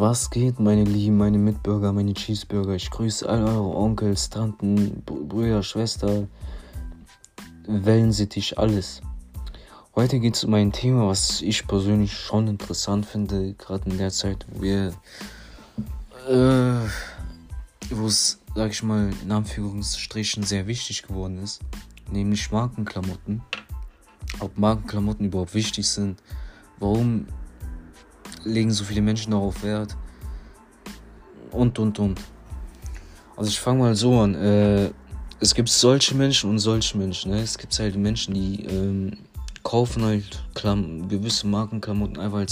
Was geht, meine Lieben, meine Mitbürger, meine Cheeseburger? Ich grüße all eure Onkels, Tanten, Brüder, Schwester, Wellensittich, alles. Heute geht es um ein Thema, was ich persönlich schon interessant finde, gerade in der Zeit, wo wir, äh, wo es, sag ich mal, in Anführungsstrichen sehr wichtig geworden ist, nämlich Markenklamotten. Ob Markenklamotten überhaupt wichtig sind, warum legen so viele Menschen darauf Wert und und und. Also ich fange mal so an. Äh, es gibt solche Menschen und solche Menschen. Ne? Es gibt halt Menschen, die ähm, kaufen halt Klam gewisse Markenklamotten einfach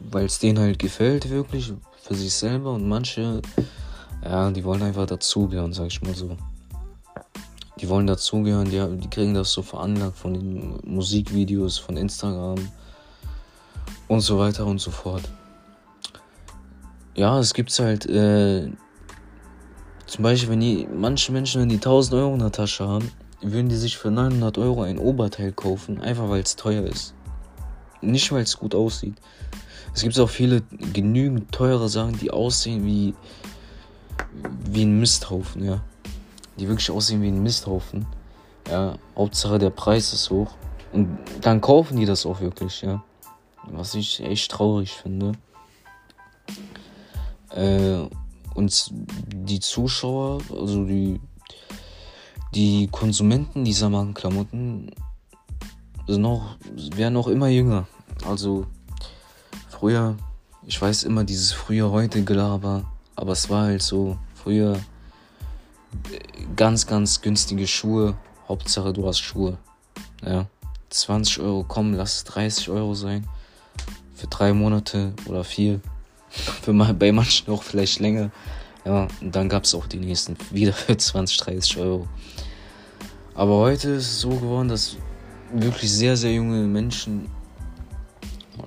weil es denen halt gefällt wirklich für sich selber und manche ja die wollen einfach dazugehören sag ich mal so die wollen dazugehören die, die kriegen das so veranlagt von den Musikvideos von Instagram und so weiter und so fort ja es gibt halt äh, zum Beispiel wenn die manche Menschen wenn die 1000 Euro in der Tasche haben würden die sich für 900 Euro ein Oberteil kaufen, einfach weil es teuer ist. Nicht weil es gut aussieht. Es gibt auch viele genügend teure Sachen, die aussehen wie, wie ein Misthaufen, ja. Die wirklich aussehen wie ein Misthaufen. Ja, Hauptsache der Preis ist hoch. Und dann kaufen die das auch wirklich, ja. Was ich echt traurig finde. Äh, und die Zuschauer, also die die Konsumenten dieser Markenklamotten sind auch, werden auch immer jünger. Also früher, ich weiß immer dieses früher heute Gelaber, aber es war halt so, früher ganz, ganz günstige Schuhe. Hauptsache du hast Schuhe. Ja. 20 Euro, komm, lass es 30 Euro sein. Für drei Monate oder vier. Für mal, bei manchen auch vielleicht länger. Ja, und dann gab es auch die nächsten wieder für 20, 30 Euro. Aber heute ist es so geworden, dass wirklich sehr, sehr junge Menschen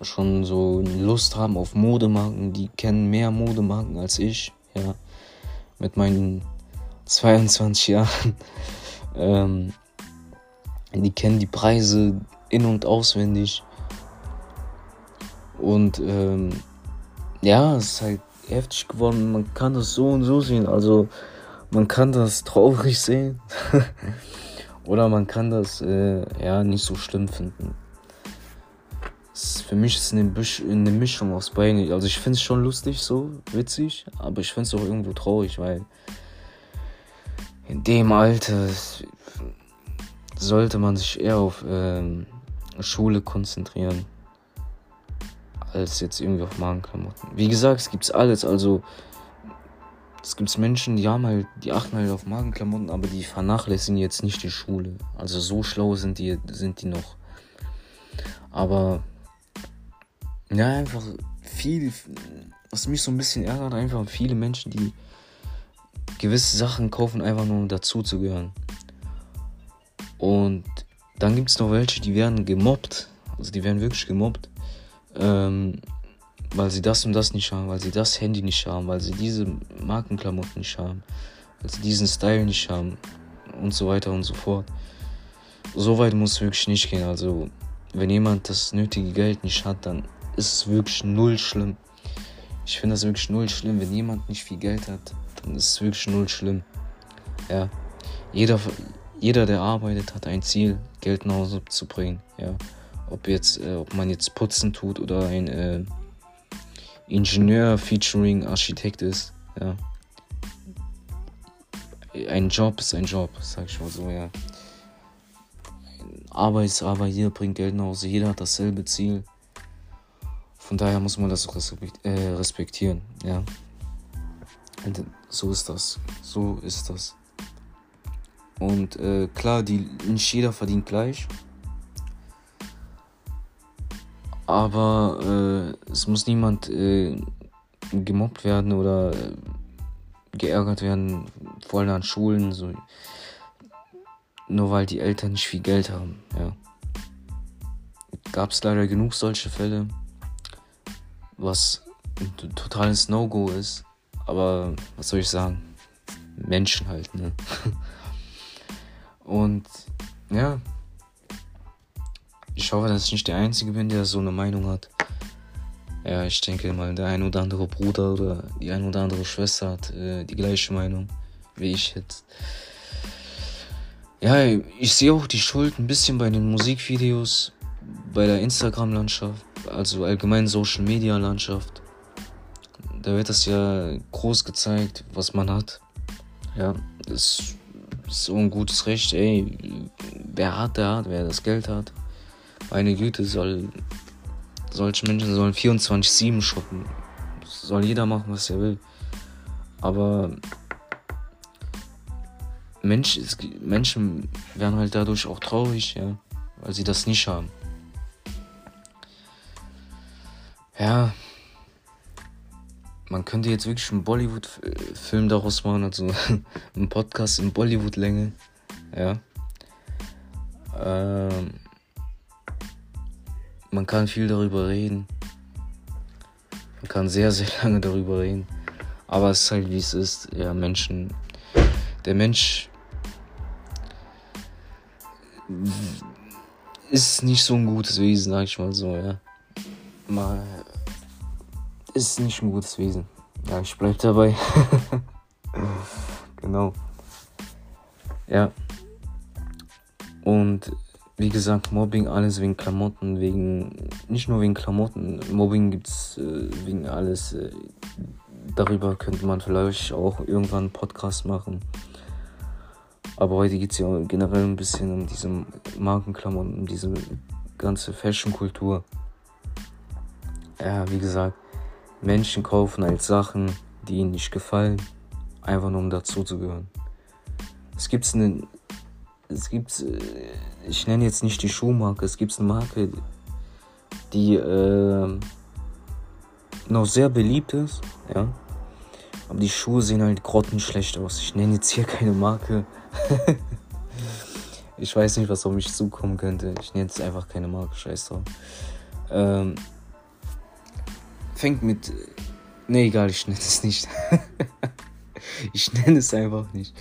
schon so Lust haben auf Modemarken. Die kennen mehr Modemarken als ich. Ja, mit meinen 22 Jahren. ähm, die kennen die Preise in- und auswendig. Und ähm, ja, es ist halt heftig geworden. Man kann das so und so sehen. Also man kann das traurig sehen. Oder man kann das äh, ja nicht so schlimm finden. für mich ist es eine, eine Mischung aus beiden. Also ich finde es schon lustig, so witzig, aber ich finde es auch irgendwo traurig, weil in dem Alter sollte man sich eher auf ähm, Schule konzentrieren als jetzt irgendwie auf Magenklamotten. Wie gesagt, es gibt alles. Also es gibt Menschen, die haben halt, die achten halt auf Magenklamotten, aber die vernachlässigen jetzt nicht die Schule. Also so schlau sind die, sind die noch. Aber ja, einfach viel, was mich so ein bisschen ärgert, einfach viele Menschen, die gewisse Sachen kaufen, einfach nur um dazuzugehören. Und dann gibt es noch welche, die werden gemobbt. Also die werden wirklich gemobbt. Ähm, weil sie das und das nicht haben, weil sie das Handy nicht haben, weil sie diese Markenklamotten nicht haben, weil sie diesen Style nicht haben und so weiter und so fort. So weit muss es wirklich nicht gehen. Also, wenn jemand das nötige Geld nicht hat, dann ist es wirklich null schlimm. Ich finde das wirklich null schlimm. Wenn jemand nicht viel Geld hat, dann ist es wirklich null schlimm. Ja. Jeder, jeder der arbeitet, hat ein Ziel, Geld nach Hause zu bringen. Ja. Ob jetzt, äh, ob man jetzt putzen tut oder ein äh, Ingenieur featuring Architekt ist. Ja. Ein Job ist ein Job, sag ich mal so, ja. Arbeit ist Arbeit, jeder bringt Geld nach Hause, jeder hat dasselbe Ziel. Von daher muss man das äh, respektieren, ja. Und so ist das. So ist das. Und äh, klar, die, nicht jeder verdient gleich. Aber äh, es muss niemand äh, gemobbt werden oder äh, geärgert werden, vor allem an Schulen, so, nur weil die Eltern nicht viel Geld haben. Ja. Gab es leider genug solche Fälle, was ein totales No-Go ist. Aber was soll ich sagen? Menschen halt, ne? Und ja, ich hoffe, dass ich nicht der Einzige bin, der so eine Meinung hat. Ja, ich denke mal, der ein oder andere Bruder oder die ein oder andere Schwester hat äh, die gleiche Meinung wie ich jetzt. Ja, ich sehe auch die Schuld ein bisschen bei den Musikvideos, bei der Instagram-Landschaft, also allgemein Social-Media-Landschaft. Da wird das ja groß gezeigt, was man hat. Ja, das ist so ein gutes Recht, ey. Wer hat, der hat, wer das Geld hat. Meine Güte, soll. Solche Menschen sollen 24-7 shoppen. Soll jeder machen, was er will. Aber Mensch, es, Menschen werden halt dadurch auch traurig, ja, weil sie das nicht haben. Ja, man könnte jetzt wirklich einen Bollywood-Film daraus machen, also einen Podcast in Bollywood-Länge, ja. Ähm, man kann viel darüber reden. Man kann sehr, sehr lange darüber reden. Aber es ist halt wie es ist. Ja, Menschen. Der Mensch ist nicht so ein gutes Wesen, sag ich mal so, ja. Mal ist nicht ein gutes Wesen. Ja, ich bleib dabei. genau. Ja. Und wie gesagt, Mobbing, alles wegen Klamotten, wegen, nicht nur wegen Klamotten, Mobbing gibt's äh, wegen alles. Äh, darüber könnte man vielleicht auch irgendwann einen Podcast machen. Aber heute geht es ja generell ein bisschen um diese Markenklamotten, um diese ganze Fashion-Kultur. Ja, wie gesagt, Menschen kaufen halt Sachen, die ihnen nicht gefallen, einfach nur um dazuzugehören. Es gibt eine, es gibt, äh, ich nenne jetzt nicht die Schuhmarke, es gibt eine Marke, die äh, noch sehr beliebt ist, ja. Aber die Schuhe sehen halt grottenschlecht aus. Ich nenne jetzt hier keine Marke, ich weiß nicht, was auf mich zukommen könnte. Ich nenne jetzt einfach keine Marke, scheiß drauf. Ähm, fängt mit. Ne, egal, ich nenne es nicht. ich nenne es einfach nicht.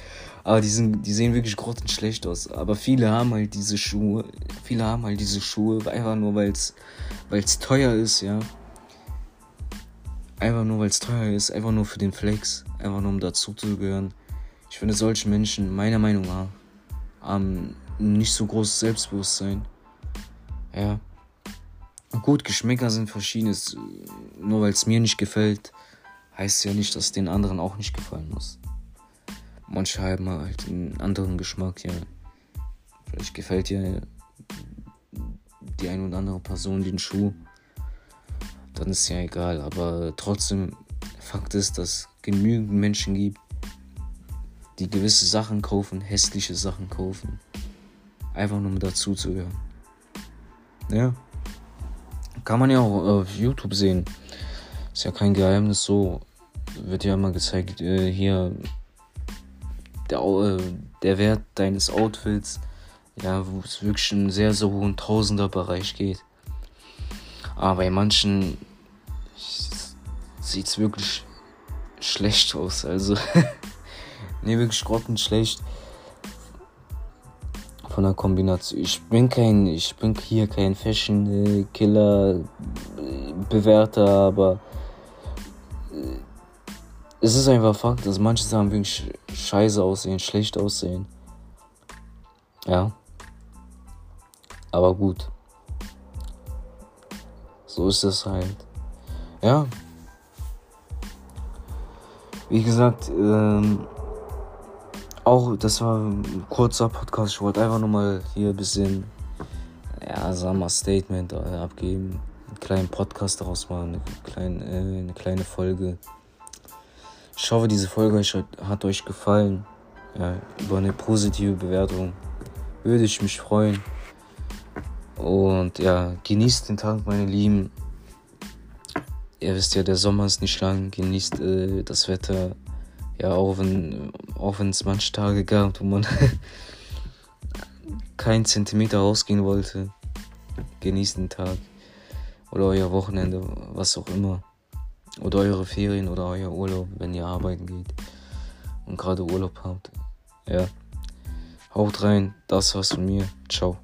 Aber die, sind, die sehen wirklich grottenschlecht aus. Aber viele haben halt diese Schuhe. Viele haben halt diese Schuhe einfach nur, weil es teuer ist, ja. Einfach nur, weil es teuer ist. Einfach nur für den Flex. Einfach nur, um dazu zu gehören. Ich finde, solche Menschen, meiner Meinung nach, haben nicht so großes Selbstbewusstsein. Ja. Gut, Geschmäcker sind verschiedenes. Nur weil es mir nicht gefällt, heißt ja nicht, dass es den anderen auch nicht gefallen muss. Manche haben halt einen anderen Geschmack, ja. Vielleicht gefällt ja die ein oder andere Person den Schuh. Dann ist ja egal. Aber trotzdem, Fakt ist, dass genügend Menschen gibt, die gewisse Sachen kaufen, hässliche Sachen kaufen. Einfach nur um dazu zu hören. Ja. Kann man ja auch auf YouTube sehen. Ist ja kein Geheimnis so. Wird ja immer gezeigt, äh, hier der, äh, der Wert deines Outfits, ja, wo es wirklich einen sehr, sehr hohen Tausenderbereich geht. Aber bei manchen sieht es wirklich schlecht aus. Also Ne, wirklich grottenschlecht. Von der Kombination. Ich bin kein, ich bin hier kein Fashion-Killer, Bewerter, aber äh, es ist einfach Fakt, dass manche Sachen wirklich scheiße aussehen, schlecht aussehen. Ja. Aber gut. So ist es halt. Ja. Wie gesagt, ähm, auch, das war ein kurzer Podcast. Ich wollte einfach nur mal hier ein bisschen, ja, sagen wir Statement äh, abgeben. Einen kleinen Podcast daraus machen, eine kleine, äh, eine kleine Folge. Ich hoffe, diese Folge hat euch gefallen. Ja, über eine positive Bewertung würde ich mich freuen. Und ja, genießt den Tag, meine Lieben. Ihr wisst ja, der Sommer ist nicht lang. Genießt äh, das Wetter ja, auch wenn auch es manche Tage gab, wo man keinen Zentimeter rausgehen wollte, genießt den Tag oder euer Wochenende, was auch immer. Oder eure Ferien oder euer Urlaub, wenn ihr arbeiten geht und gerade Urlaub habt. Ja. Haut rein, das war's von mir. Ciao.